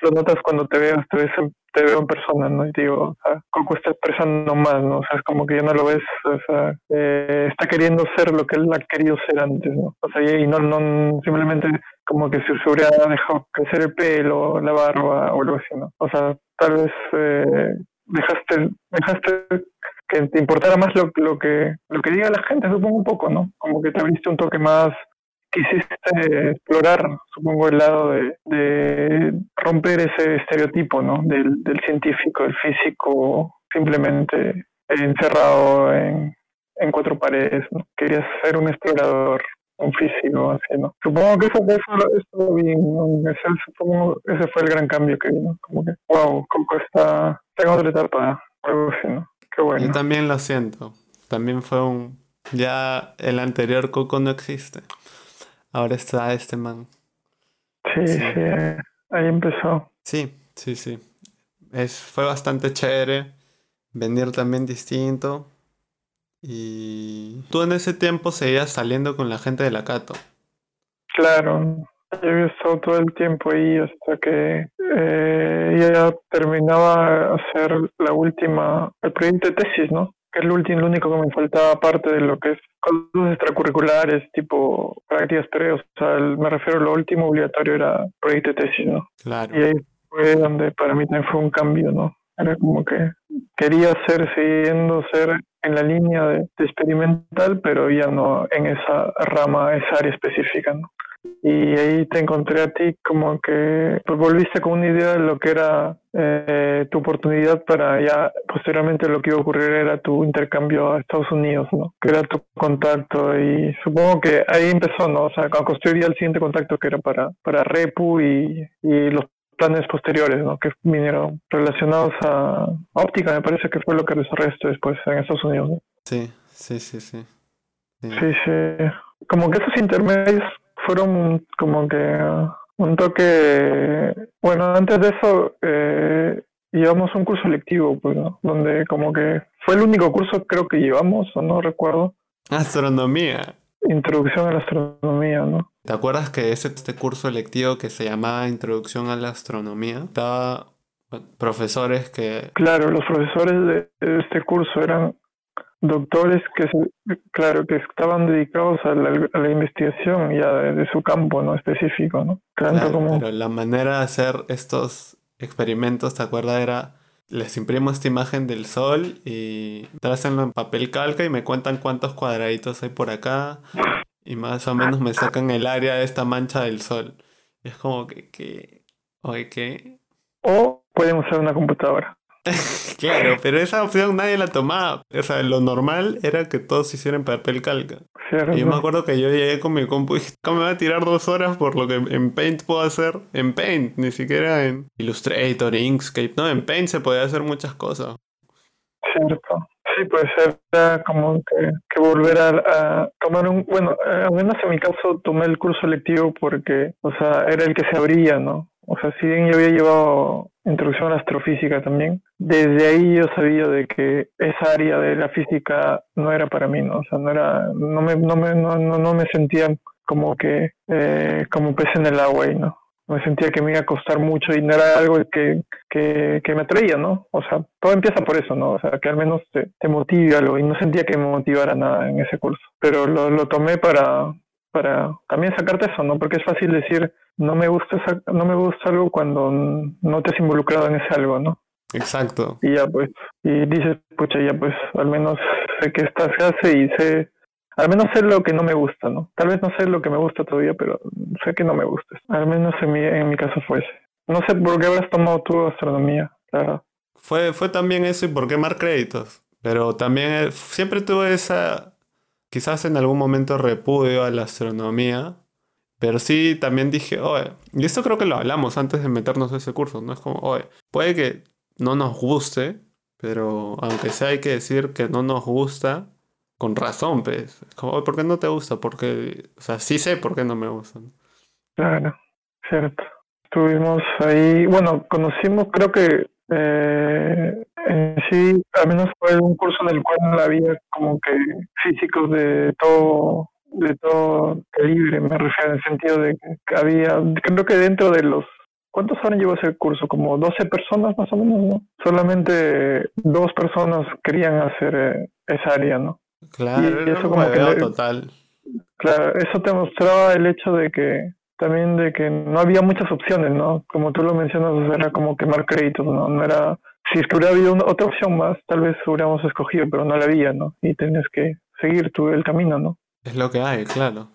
lo notas cuando te veas, te, ves te veo en persona, ¿no? Y digo, o sea, Coco está expresando más, ¿no? O sea, es como que ya no lo ves, o sea, eh, está queriendo ser lo que él ha querido ser antes, ¿no? O sea, y no, no simplemente como que se, hubiera dejado crecer el pelo, la barba o algo así, ¿no? O sea, tal vez eh, dejaste, dejaste que te importara más lo, lo que lo que diga la gente, supongo un poco, ¿no? Como que te abriste un toque más quisiste explorar, supongo, el lado de, romper ese estereotipo, ¿no? Del, del, científico, del físico, simplemente encerrado en, en cuatro paredes, ¿no? Querías ser un explorador, un físico, así, ¿no? Supongo que eso, eso, bien, ese, supongo, ese fue el gran cambio que vino, como que, wow, Coco está, tengo otra etapa, algo así, ¿no? Qué bueno. Yo también lo siento, también fue un, ya el anterior Coco no existe. Ahora está este man. Sí, sí, ahí empezó. Sí, sí, sí. Es, fue bastante chévere. Venir también distinto. Y tú en ese tiempo seguías saliendo con la gente de la Cato. Claro, yo había estado todo el tiempo ahí hasta que eh, ya terminaba hacer la última, el proyecto de tesis, ¿no? que es lo, último, lo único que me faltaba aparte de lo que es cosas extracurriculares, tipo prácticas previas. O sea, me refiero a lo último obligatorio era proyecto de tesis, ¿no? Claro. Y ahí fue donde para mí también fue un cambio, ¿no? Era como que quería ser, siguiendo ser en la línea de, de experimental, pero ya no en esa rama, esa área específica, ¿no? Y ahí te encontré a ti como que pues, volviste con una idea de lo que era eh, tu oportunidad para ya posteriormente lo que iba a ocurrir era tu intercambio a Estados Unidos, ¿no? Que era tu contacto y supongo que ahí empezó, ¿no? O sea, construir ya el siguiente contacto que era para, para Repu y, y los planes posteriores, ¿no? Que vinieron relacionados a óptica, me parece que fue lo que desarrollé después en Estados Unidos, ¿no? Sí, sí, sí, sí. Sí, sí. Como que esos intermedios fueron como que un toque... Bueno, antes de eso eh, llevamos un curso lectivo, pues, ¿no? Donde como que fue el único curso creo que llevamos, o no recuerdo. Astronomía. Introducción a la astronomía, ¿no? ¿Te acuerdas que ese, este curso electivo que se llamaba Introducción a la Astronomía? Estaba profesores que... Claro, los profesores de este curso eran doctores que, claro, que estaban dedicados a la, investigación ya de, su campo, ¿no? Específico, ¿no? claro, Pero la manera de hacer estos experimentos, ¿te acuerdas? Era, les imprimo esta imagen del sol y trácenlo en papel calca y me cuentan cuántos cuadraditos hay por acá y más o menos me sacan el área de esta mancha del sol. Y es como que, que oye, ¿qué? O pueden usar una computadora. claro, pero esa opción nadie la tomaba. O sea, lo normal era que todos hicieran papel calca. y yo me acuerdo que yo llegué con mi compu y dije, ¿cómo me va a tirar dos horas por lo que en Paint puedo hacer? En Paint, ni siquiera en Illustrator, Inkscape. No, en Paint se podía hacer muchas cosas. Cierto. Sí, pues era como que, volver a, tomar un... Bueno, al menos en mi caso tomé el curso lectivo porque, o sea, era el que se abría, ¿no? O sea, si bien yo había llevado introducción a la astrofísica también, desde ahí yo sabía de que esa área de la física no era para mí, ¿no? O sea, no era, no me, no me, no, no me sentía como que, eh, como pez en el agua, ¿no? Me sentía que me iba a costar mucho y no era algo que, que, que me atraía, ¿no? O sea, todo empieza por eso, ¿no? O sea, que al menos te, te motive algo y no sentía que me motivara nada en ese curso. Pero lo, lo tomé para, para también sacarte eso, ¿no? Porque es fácil decir, no me gusta no me gusta algo cuando no te has involucrado en ese algo, ¿no? Exacto. Y ya pues, y dices, pucha, ya pues, al menos sé que esta se hace y sé, al menos sé lo que no me gusta, ¿no? Tal vez no sé lo que me gusta todavía, pero sé que no me gusta. Al menos en mi, en mi caso fue ese. No sé por qué habrás tomado tu astronomía, claro. Fue, fue también eso y por qué más créditos. Pero también eh, siempre tuve esa, quizás en algún momento repudio a la astronomía, pero sí, también dije, oye, y esto creo que lo hablamos antes de meternos a ese curso, ¿no? Es como, oye, puede que no nos guste, pero aunque sea hay que decir que no nos gusta, con razón, pues. Como, ¿por qué no te gusta? Porque, o sea, sí sé por qué no me gusta. Claro, cierto. Estuvimos ahí, bueno, conocimos, creo que eh, en sí, al menos fue un curso en el cual había como que físicos de todo de todo calibre, me refiero en el sentido de que había, creo que dentro de los, ¿cuántos años llevó ese curso? Como 12 personas más o menos, ¿no? Solamente dos personas querían hacer eh, esa área, ¿no? Claro, y eso como que total. Claro, eso te mostraba el hecho de que también de que no había muchas opciones, ¿no? Como tú lo mencionas, era como quemar créditos, ¿no? No era, si es que hubiera habido otra opción más, tal vez hubiéramos escogido, pero no la había, ¿no? Y tenías que seguir tú el camino, ¿no? Es lo que hay, claro.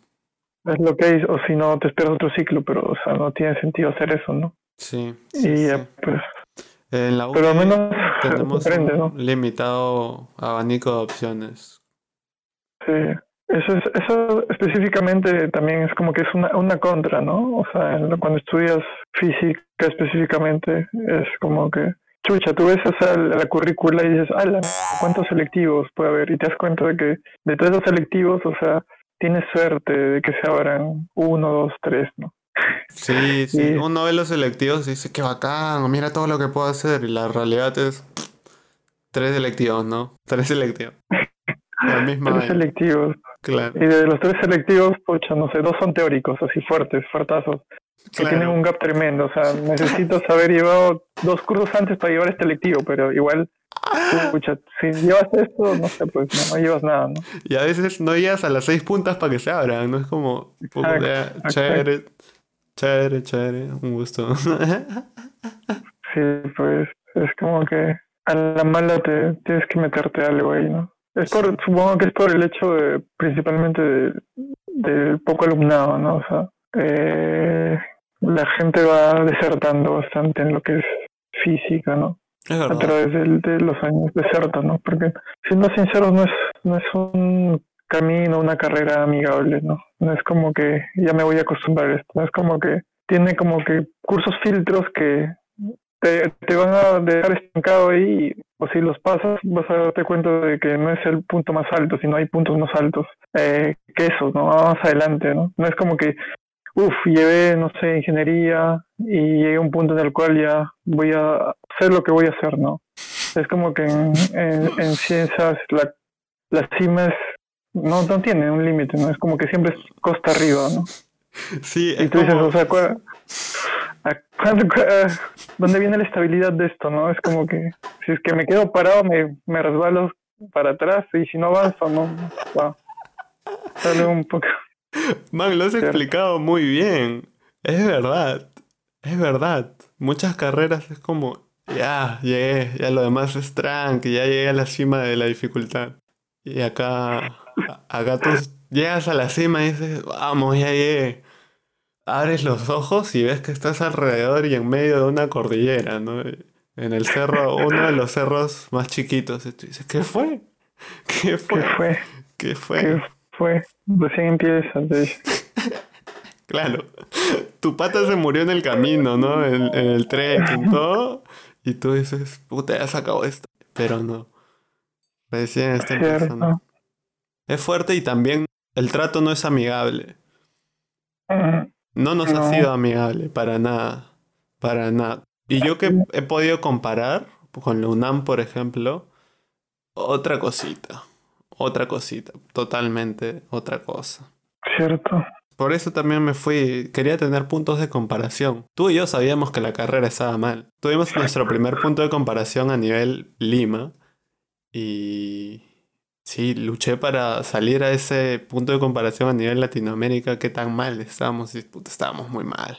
Es lo que hay, o si no, te esperas otro ciclo, pero, o sea, no tiene sentido hacer eso, ¿no? Sí. y pues. En la pero al menos tenemos un limitado abanico de opciones. Sí. Eso, es, eso específicamente también es como que es una, una contra, ¿no? O sea, cuando estudias física específicamente, es como que chucha, tú ves esa, la currícula y dices, ala, ¿cuántos selectivos puede haber? Y te das cuenta de que de todos los selectivos, o sea, tienes suerte de que se abran uno, dos, tres, ¿no? Sí, sí, uno ve los selectivos y dice, qué bacán, mira todo lo que puedo hacer. Y la realidad es tres selectivos, ¿no? Tres selectivos. La misma tres selectivos. Claro. Y de los tres selectivos, pucha, no sé, dos son teóricos, así fuertes, fuertazos que tienen un gap tremendo. O sea, necesito haber llevado dos cursos antes para llevar este lectivo, pero igual, si llevas esto, no sé, pues no, llevas nada, ¿no? Y a veces no llegas a las seis puntas para que se abran, ¿no? Es como, chévere, chévere, chévere, un gusto. sí, pues es como que a la mala te tienes que meterte algo ahí, ¿no? Es por, supongo que es por el hecho de, principalmente del de poco alumnado, ¿no? O sea, eh, la gente va desertando bastante en lo que es física, ¿no? a través de, los años deserta, ¿no? Porque, siendo sinceros, no es, no es un camino, una carrera amigable, ¿no? No es como que ya me voy a acostumbrar a esto, no es como que tiene como que cursos filtros que te, te van a dejar estancado ahí o si los pasas vas a darte cuenta de que no es el punto más alto, sino hay puntos más altos eh, que eso, ¿no? Más adelante, ¿no? No es como que, uff, llevé, no sé, ingeniería y llegué a un punto en el cual ya voy a hacer lo que voy a hacer, ¿no? Es como que en, en, ciencias la, la cima es, no, no tiene un límite, ¿no? Es como que siempre es costa arriba, ¿no? Sí, y tú dices, o sea, ¿dónde viene la estabilidad de esto, no? Es como que si es que me quedo parado, me, me resbalo para atrás y si no avanzo, no. Sale un poco. Man, lo has explicado muy bien. Es verdad. Es verdad. Muchas carreras es como, ya, llegué, ya lo demás es tranqui, ya llegué a la cima de la dificultad. Y acá, acá tú llegas a la cima y dices, vamos, ya llegué abres los ojos y ves que estás alrededor y en medio de una cordillera, ¿no? En el cerro, uno de los cerros más chiquitos. Y tú dices, ¿qué fue? ¿Qué fue? ¿Qué fue? ¿Qué fue? ¿Qué fue? Recién empieza. claro. Tu pata se murió en el camino, ¿no? En, el tren y todo. Y tú dices, puta, ya sacado esto. Pero no. Recién está empezando. Es fuerte y también el trato no es amigable. No nos ha sido amigable, para nada. Para nada. Y yo que he podido comparar con la UNAM, por ejemplo, otra cosita. Otra cosita. Totalmente otra cosa. Cierto. Por eso también me fui. Quería tener puntos de comparación. Tú y yo sabíamos que la carrera estaba mal. Tuvimos nuestro primer punto de comparación a nivel Lima. Y Sí, luché para salir a ese punto de comparación a nivel Latinoamérica, qué tan mal estábamos, estábamos muy mal,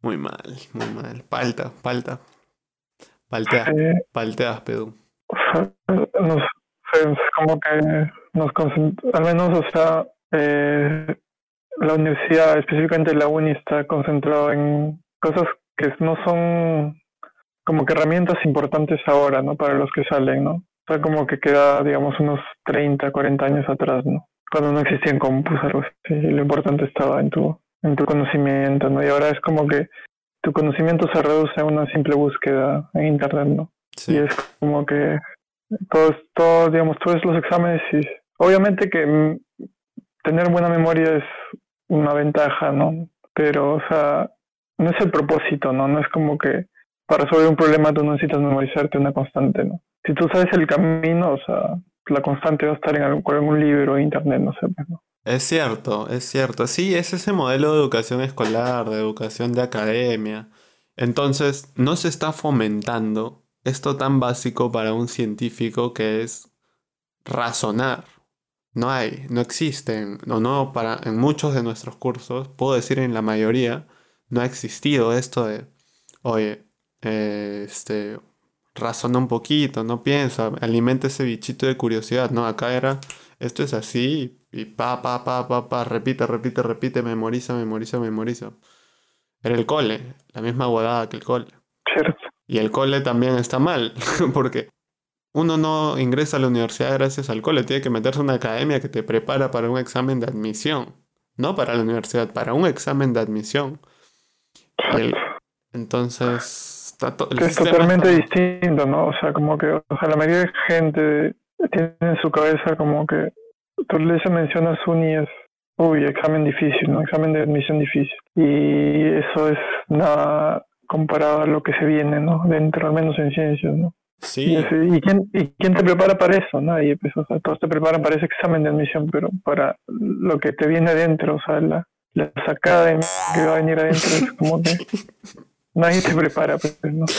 muy mal, muy mal. Palta, palta. Paltea, eh, palteas, Pedú. Nos, como que nos al menos, o sea, eh, la universidad, específicamente la uni, está concentrado en cosas que no son como que herramientas importantes ahora, ¿no? Para los que salen, ¿no? O sea, como que queda, digamos, unos 30, 40 años atrás, ¿no? Cuando no existían compus, algo así. lo importante estaba en tu, en tu conocimiento, ¿no? Y ahora es como que tu conocimiento se reduce a una simple búsqueda en Internet, ¿no? Y es como que todos, todos, digamos, todos los exámenes y obviamente que tener buena memoria es una ventaja, ¿no? Pero, o sea, no es el propósito, ¿no? No es como que para resolver un problema tú necesitas memorizarte una constante, ¿no? Si tú sabes el camino, o sea, la constante va a estar en algún, libro, internet, no sé. Pues, ¿no? Es cierto, es cierto. Sí, es ese modelo de educación escolar, de educación de academia. Entonces, no se está fomentando esto tan básico para un científico que es razonar. No hay, no existen, o no, para, en muchos de nuestros cursos, puedo decir en la mayoría, no ha existido esto de, oye, eh, este, razona un poquito, no piensa, alimenta ese bichito de curiosidad, ¿no? Acá era, esto es así, y pa, pa, pa, pa, pa, repite, repite, repite, memoriza, memoriza, memoriza. Era el cole, la misma guadada que el cole. Y el cole también está mal, porque uno no ingresa a la universidad gracias al cole, tiene que meterse en una academia que te prepara para un examen de admisión. No para la universidad, para un examen de admisión. entonces, es totalmente distinto, ¿no? O sea, como que, o sea, la mayoría de gente tiene en su cabeza como que tú le mencionas uni es, uy, examen difícil, ¿no? Examen de admisión difícil. Y eso es nada comparado a lo que se viene, ¿no? Dentro, al menos en ciencias, ¿no? Sí. Y, quién, ¿Y quién te prepara para eso? Nadie, pues, o sea, todos te preparan para ese examen de admisión, pero para lo que te viene adentro, o sea, la, la sacada que va a venir adentro es como que Nadie te prepara, ¿no?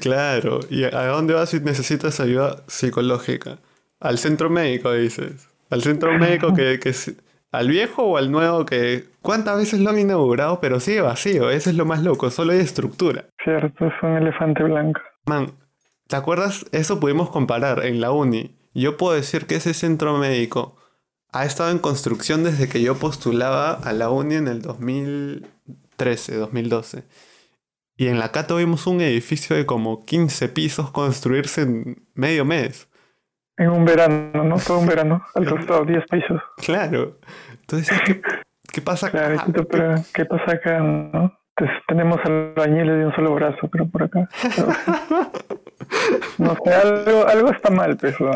Claro, ¿y a dónde vas si necesitas ayuda psicológica? Al centro médico, dices. Al centro médico que, que al viejo o al nuevo que cuántas veces lo han inaugurado, pero sigue vacío, eso es lo más loco, solo hay estructura. Cierto, es un elefante blanco. Man, ¿te acuerdas? Eso pudimos comparar en la uni. Yo puedo decir que ese centro médico ha estado en construcción desde que yo postulaba a la uni en el 2013, 2012. Y en la Cato vimos un edificio de como 15 pisos construirse en medio mes. En un verano, ¿no? Todo un verano, al costado, 10 pisos. Claro. Entonces, ¿qué, ¿Qué pasa Claro, acá? Tito, pero ¿qué pasa acá, no? Entonces, tenemos albañiles de un solo brazo, pero por acá. No sé, algo, algo está mal, pues. ¿no?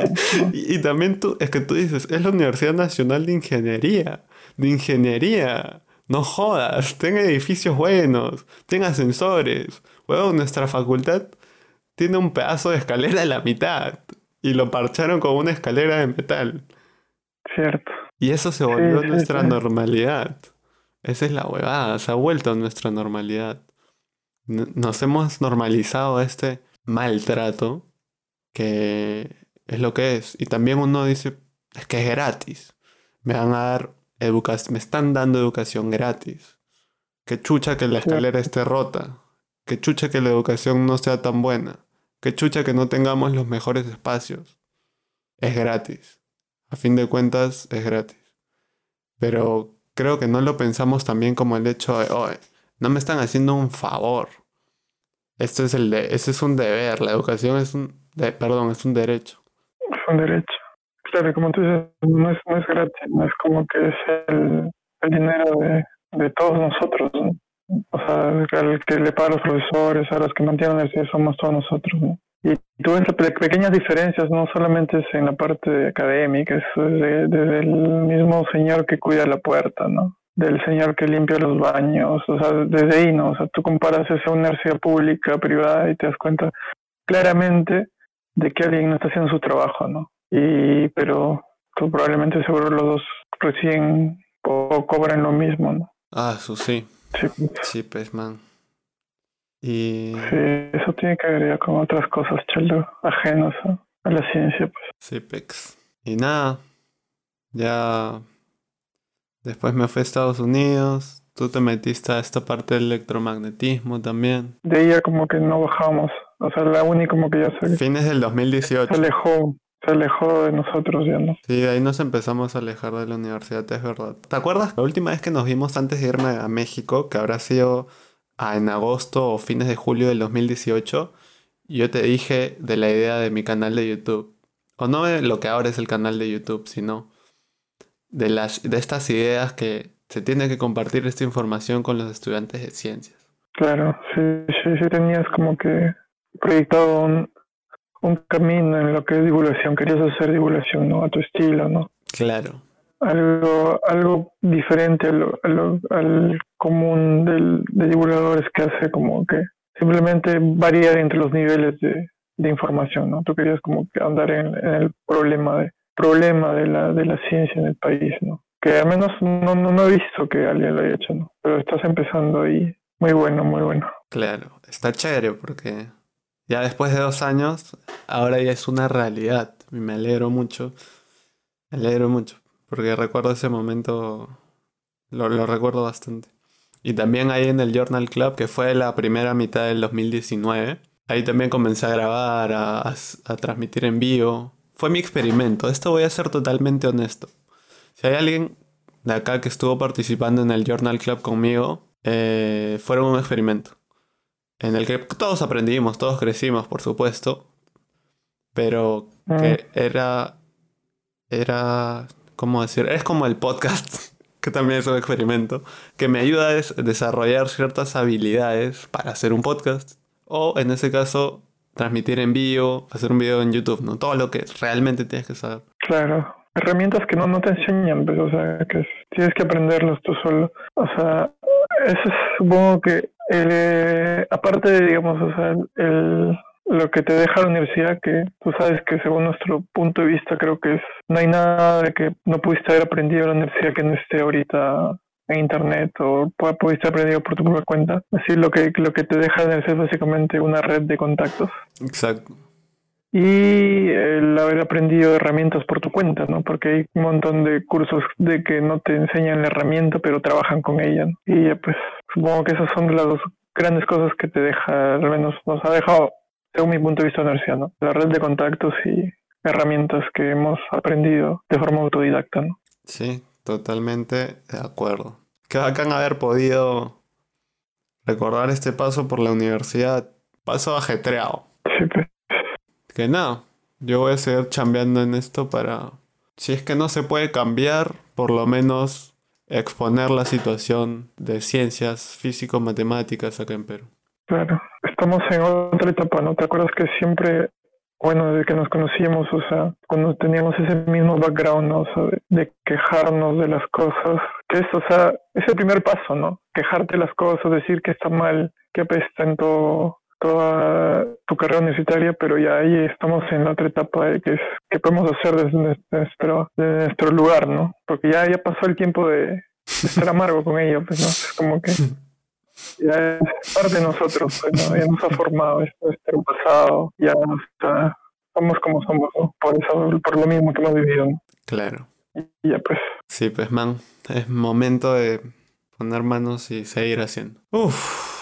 Y, y también tú, es que tú dices, es la Universidad Nacional de Ingeniería. De Ingeniería. No jodas, ten edificios buenos, ten ascensores. Bueno, nuestra facultad tiene un pedazo de escalera a la mitad. Y lo parcharon con una escalera de metal. Cierto. Y eso se volvió sí, nuestra sí. normalidad. Esa es la huevada, se ha vuelto nuestra normalidad. Nos hemos normalizado este maltrato que es lo que es. Y también uno dice, es que es gratis. Me van a dar me están dando educación gratis. Que chucha que la escalera esté rota. Que chucha que la educación no sea tan buena. Que chucha que no tengamos los mejores espacios. Es gratis. A fin de cuentas, es gratis. Pero creo que no lo pensamos también como el hecho de, oye, no me están haciendo un favor. Esto es el de, ese es un deber. La educación es un, de- perdón, es un derecho. Es un derecho. Claro, como tú dices, no es, no es gratis, no es como que es el, el dinero de, de todos nosotros. ¿no? O sea, el que le paga a los profesores, a los que mantienen la universidad somos todos nosotros. ¿no? Y tú ves pe- pequeñas diferencias, no solamente es en la parte académica, es desde, desde el mismo señor que cuida la puerta, ¿no? Del señor que limpia los baños, o sea, desde ahí, ¿no? O sea, tú comparas esa universidad pública, privada, y te das cuenta claramente de que alguien no está haciendo su trabajo, ¿no? Y, pero tú probablemente seguro los dos recién o cobran lo mismo, ¿no? Ah, eso sí. Sí, pues, Sí, pues, man. Y sí, eso tiene que ver ya con otras cosas, chelo, ajenos a, a la ciencia, pues. sí, pex. Y nada, ya después me fui a Estados Unidos. Tú te metiste a esta parte del electromagnetismo también. De ya como que no bajamos, o sea, la uni como que ya se, Fines del 2018. se alejó, se alejó de nosotros ya, ¿no? Sí, de ahí nos empezamos a alejar de la universidad, es verdad. ¿Te acuerdas la última vez que nos vimos antes de irme a México, que habrá sido ah, en agosto o fines de julio del 2018? Yo te dije de la idea de mi canal de YouTube. O no de lo que ahora es el canal de YouTube, sino de, las, de estas ideas que se tiene que compartir esta información con los estudiantes de ciencias. Claro, sí, sí, sí tenías como que proyectado un, un camino en lo que es divulgación, querías hacer divulgación, ¿no? A tu estilo, ¿no? Claro, algo algo diferente a lo- a lo- al común del, de divulgadores que hace como que simplemente variar entre los niveles de, de información, ¿no? Tú querías como que andar en, en el problema de problema de la de la ciencia en el país, ¿no? Que al menos no, no, no he visto que alguien lo haya hecho, ¿no? Pero estás empezando ahí. Muy bueno, muy bueno. claro. Está chévere porque ya después de dos años, ahora ya es una realidad. Y me alegro mucho. Me alegro mucho. Porque recuerdo ese momento, lo, recuerdo bastante. Y también ahí en el Journal Club, que fue la primera mitad del 2019, ahí también comencé a grabar, a, transmitir en vivo. Fue mi experimento. Esto voy a ser totalmente honesto. Si hay alguien de acá que estuvo participando en el Journal Club conmigo, eh, fue un experimento. En el que todos aprendimos, todos crecimos, por supuesto. Pero que era. Era. ¿Cómo decir? Es como el podcast, que también es un experimento, que me ayuda a des- desarrollar ciertas habilidades para hacer un podcast. O en ese caso, transmitir en vivo, hacer un video en YouTube, ¿no? Todo lo que realmente tienes que saber. Claro, herramientas que no, no te enseñan, pues, o sea, que es- tienes que aprenderlos tú solo. O sea, eso es, supongo que, eh, aparte de, digamos, o sea, el, lo que te deja la universidad, que tú sabes que según nuestro punto de vista creo que es, no hay nada de que no pudiste haber aprendido en la universidad que no esté ahorita en internet o pu- pudiste haber aprendido por tu propia cuenta. Así lo que, lo que te deja la universidad es básicamente una red de contactos Exacto. y el haber aprendido herramientas por tu cuenta, ¿no? Porque hay un montón de cursos de que no te enseñan la herramienta, pero trabajan con ella. ¿no? Y ya, pues supongo que esas son las dos grandes cosas que te deja, al menos nos ha dejado, según mi punto de vista, universidad, ¿no? La red de contactos y herramientas que hemos aprendido de forma autodidacta, ¿no? Sí, totalmente de acuerdo. Qué bacán haber podido recordar este paso por la universidad. Paso ajetreado. Sí, pues, Que nada, yo voy a seguir chambeando en esto para... Si es que no se puede cambiar, por lo menos exponer la situación de ciencias físico-matemáticas acá en Perú. Claro, estamos en otra etapa, ¿no? ¿Te acuerdas que siempre, bueno, desde que nos conocíamos, o sea, cuando teníamos ese mismo background, ¿no? O sea, de, quejarnos de las cosas, que es, o sea, es el primer paso, ¿no? Quejarte de las cosas, decir que está mal, que apesta en todo, toda tu carrera universitaria, pero ya ahí estamos en la otra etapa de que es qué podemos hacer desde nuestro, desde nuestro lugar, ¿no? Porque ya, ya pasó el tiempo de, estar amargo con ello, pues, ¿no? Es como que ya es parte de nosotros, pues, ya nos ha formado esto, este pasado, ya está, somos como somos, por eso, por lo mismo que hemos vivido. Claro. Y ya pues. Sí, pues man, es momento de poner manos y seguir haciendo. Uf.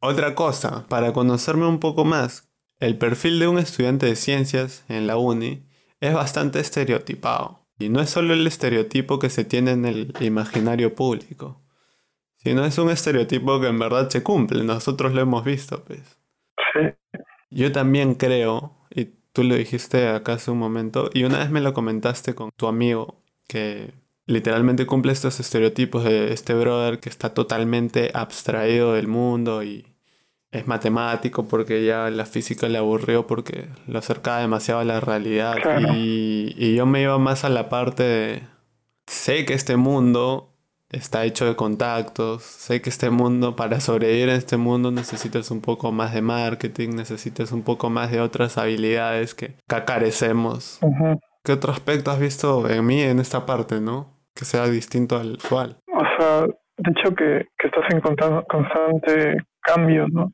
Otra cosa, para conocerme un poco más, el perfil de un estudiante de ciencias en la uni es bastante estereotipado. Y no es solo el estereotipo que se tiene en el imaginario público no es un estereotipo que en verdad se cumple, nosotros lo hemos visto, pues. Sí. Yo también creo, y tú lo dijiste acá hace un momento, y una vez me lo comentaste con tu amigo, que literalmente cumple estos estereotipos de este brother que está totalmente abstraído del mundo y es matemático porque ya la física le aburrió porque lo acercaba demasiado a la realidad. Y, y yo me iba más a la parte de, sé que este mundo está hecho de contactos. Sé que este mundo, para sobrevivir en este mundo, necesitas un poco más de marketing, necesitas un poco más de otras habilidades que, carecemos. ¿Qué otro aspecto has visto en mí en esta parte, no? Que sea distinto al actual. O sea, de hecho que, que estás en constante cambio, ¿no?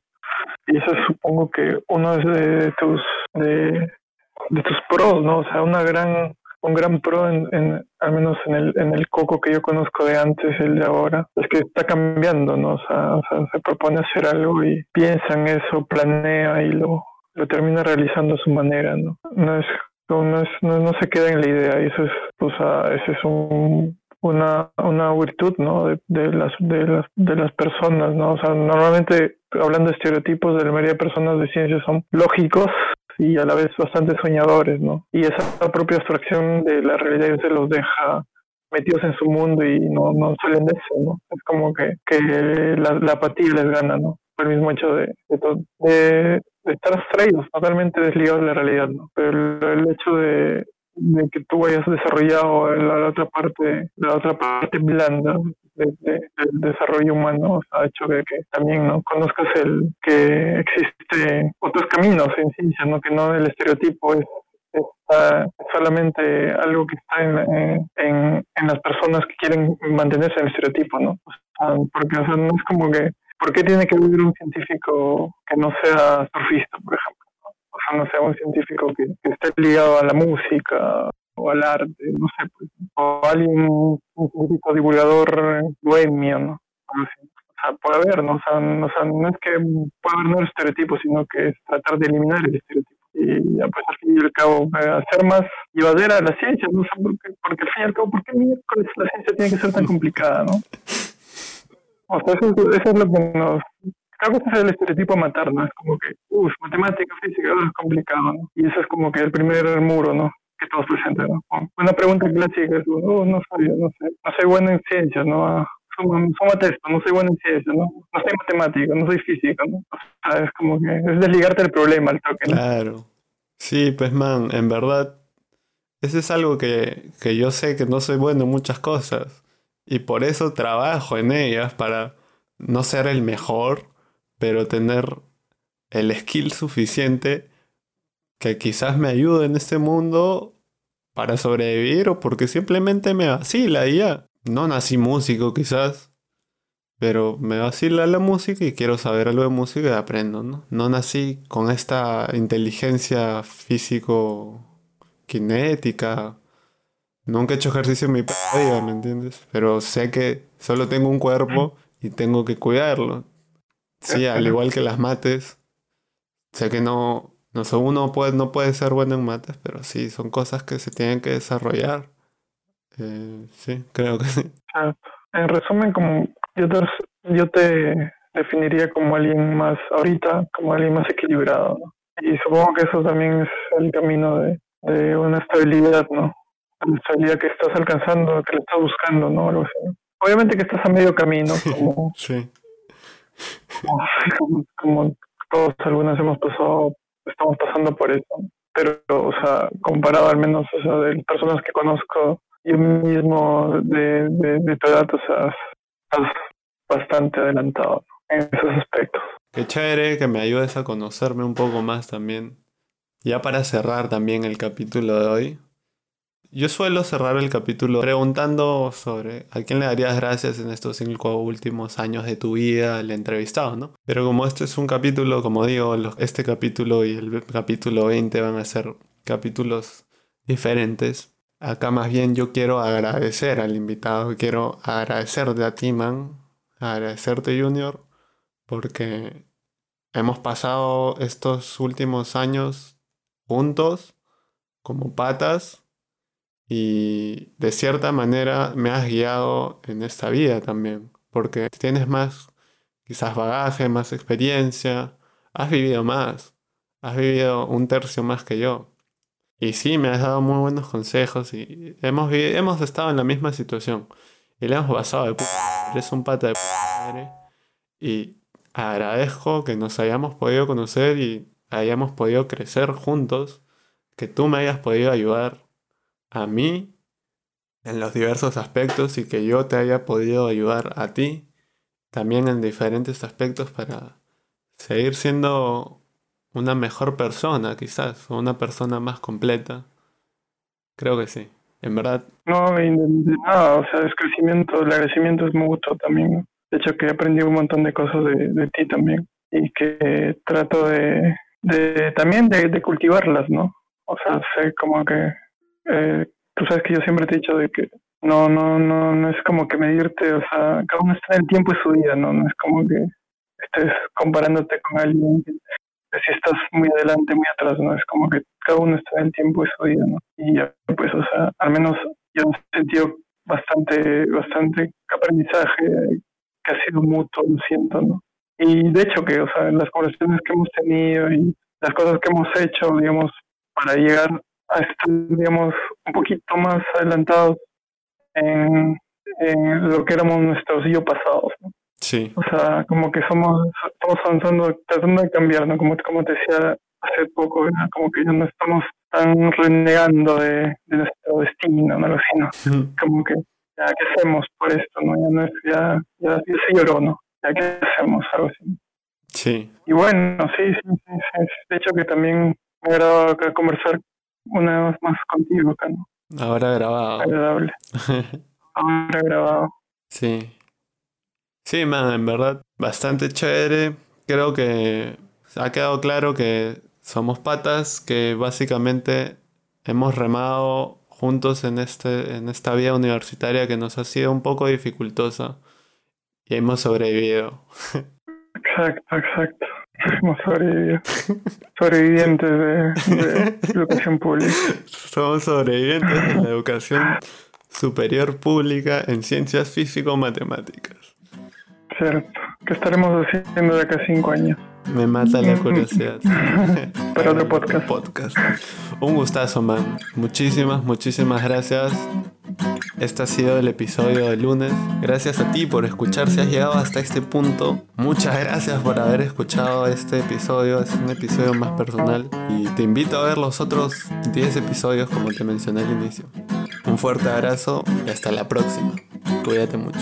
Y eso supongo que uno de tus, de, de tus pros, ¿no? O sea, una gran un gran pro, en, al menos en el, en el coco que yo conozco de antes, el de ahora, es que está cambiando, ¿no? O sea, se propone hacer algo y piensa en eso, planea y lo, lo termina realizando a su manera, ¿no? No es no, se queda en la idea y eso es, o sea, ese es un, una, una virtud, ¿no? De, de, las, de, las, de las personas, ¿no? O sea, normalmente, hablando de estereotipos, de la mayoría de personas de ciencia son lógicos, y a la vez bastante soñadores, ¿no? Y esa propia abstracción de la realidad se los deja metidos en su mundo y no, no salen de eso, ¿no? Es como que, que la, apatía les gana, ¿no? El mismo hecho de, de, estar abstraídos, totalmente desligados de la realidad, ¿no? Pero el, hecho de, que tú hayas desarrollado la, otra parte, la otra parte blanda del desarrollo humano ha hecho que, también no conozcas el que existe otros caminos en ciencia, ¿no? que no el estereotipo es, solamente algo que está en, en, en, las personas que quieren mantenerse en el estereotipo, ¿no? porque o sea, no es como que, ¿por qué tiene que vivir un científico que no sea surfista, por ejemplo? O sea, no sea un científico que, que esté ligado a la música o al arte, no sé, pues, o alguien, un científico divulgador bohemio, ¿no? O sea, puede haber, ¿no? O sea, no, es que pueda haber nuevos estereotipos, sino que es tratar de eliminar el estereotipo. Y pues al fin y al cabo, eh, hacer más llevadera la ciencia, ¿no? O porque, porque al fin y al cabo, ¿por qué miércoles la ciencia tiene que ser tan complicada, no? O sea, eso, eso es lo que nos, creo que es el estereotipo a. Es como que, uff, matemática, física, es complicado, ¿no? Y eso es como que el primer muro, ¿no? que todos presenten, ¿no? Una pregunta clásica es, oh, no soy, no sé, no soy bueno en ciencias, ¿no? Súmate esto, no soy bueno en ciencias, ¿no? No soy matemático, no soy físico, ¿no? O sea, es como que es desligarte del problema al toque, ¿no? Claro. Sí, pues man, en verdad, eso es algo que, que yo sé que no soy bueno en muchas cosas. Y por eso trabajo en ellas para no ser el mejor, pero tener el skill suficiente que quizás me ayude en este mundo para sobrevivir o porque simplemente me vacila y ya. No nací músico quizás, pero me vacila la música y quiero saber algo de música y aprendo, ¿no? No nací con esta inteligencia físico kinética. Nunca he hecho ejercicio en mi vida, ¿me entiendes? Pero sé que solo tengo un cuerpo y tengo que cuidarlo. Sí, al igual que las mates, sé que no no sé, uno puede, no puede ser bueno en mates, pero sí, son cosas que se tienen que desarrollar. Eh, sí, creo que sí. En resumen, como yo te, yo te definiría como alguien más ahorita, como alguien más equilibrado, Y supongo que eso también es el camino de, de una estabilidad, ¿no? A la estabilidad que estás alcanzando, que le estás buscando, ¿no? Algo así. Obviamente que estás a medio camino, como, Sí. como, como todos algunas hemos pasado, estamos pasando por eso. Pero, o sea, comparado al menos, o sea, de las personas que conozco, yo mismo de, de, de tu edad, o sea, estás bastante adelantado en esos aspectos. Qué chévere que me ayudes a conocerme un poco más también. Ya para cerrar también el capítulo de hoy. Yo suelo cerrar el capítulo preguntando sobre a quién le darías gracias en estos cinco últimos años de tu vida al entrevistado, ¿no? Pero como este es un capítulo, como digo, este capítulo y el capítulo 20 van a ser capítulos diferentes. Acá más bien yo quiero agradecer al invitado, quiero agradecerte a ti, man, agradecerte, Junior, porque hemos pasado estos últimos años juntos como patas y de cierta manera me has guiado en esta vida también, porque tienes más quizás bagaje, más experiencia, has vivido más, has vivido un tercio más que yo. Y sí, me has dado muy buenos consejos y hemos, hemos estado en la misma situación y le hemos pasado de madre, eres un pata de puta madre y agradezco que nos hayamos podido conocer y hayamos podido crecer juntos, que tú me hayas podido ayudar a mí en los diversos aspectos y que yo te haya podido ayudar a ti también en diferentes aspectos para seguir siendo una mejor persona, quizás, o una persona más completa. Creo que sí. En verdad, No, de, nada, o sea, es crecimiento, el agradecimiento es también. De hecho, que he aprendido un montón de cosas de, de ti también y que trato de, de también de, de cultivarlas, ¿no? O sea, sé como que, eh, tú sabes que yo siempre te he dicho de que no, no, no, no es como que medirte, o sea, cada uno está en el tiempo de su vida, ¿no? No es como que estés comparándote con alguien que si estás muy adelante, muy atrás, ¿no? Es como que cada uno está en el tiempo de su vida, ¿no? Y ya, pues, o sea, al menos yo he sentido bastante, bastante aprendizaje que ha sido mutuo, lo siento, ¿no? Y de hecho que, o sea, las conversaciones que hemos tenido y las cosas que hemos hecho, digamos, para llegar digamos, un poquito más adelantados en, en lo que éramos nuestros yo pasados, ¿no? sí, O sea, como que somos, estamos avanzando, tratando de cambiar, ¿no? Como, como te decía hace poco, ¿no? como que ya no estamos tan renegando de, de nuestro destino, ¿no? Sino como que, ya, ¿qué hacemos por esto, no? Ya no es, ya, ya, ya se lloró, ¿no? Ya, ¿qué hacemos? Algo así. sí, Y bueno, sí, sí, sí, sí. De hecho que también me acá conversar una vez más contigo acá, ¿no? ahora grabado. Agradable. Ahora grabado. Sí. Sí, man, en verdad, bastante chévere. Creo que ha quedado claro que somos patas, que básicamente hemos remado juntos en, este, en esta vida universitaria que nos ha sido un poco dificultosa y hemos sobrevivido. Exacto, exacto. Hemos sobrevivido. Sobrevivientes de, de educación pública. Somos sobrevivientes de la educación superior pública en ciencias físico-matemáticas. Cierto. ¿Qué estaremos haciendo de acá cinco años? Me mata la curiosidad. Para otro podcast. podcast. Un gustazo, man. Muchísimas, muchísimas gracias. Este ha sido el episodio del lunes. Gracias a ti por escuchar si has llegado hasta este punto. Muchas gracias por haber escuchado este episodio. Es un episodio más personal. Y te invito a ver los otros 10 episodios como te mencioné al inicio. Un fuerte abrazo y hasta la próxima. Cuídate mucho.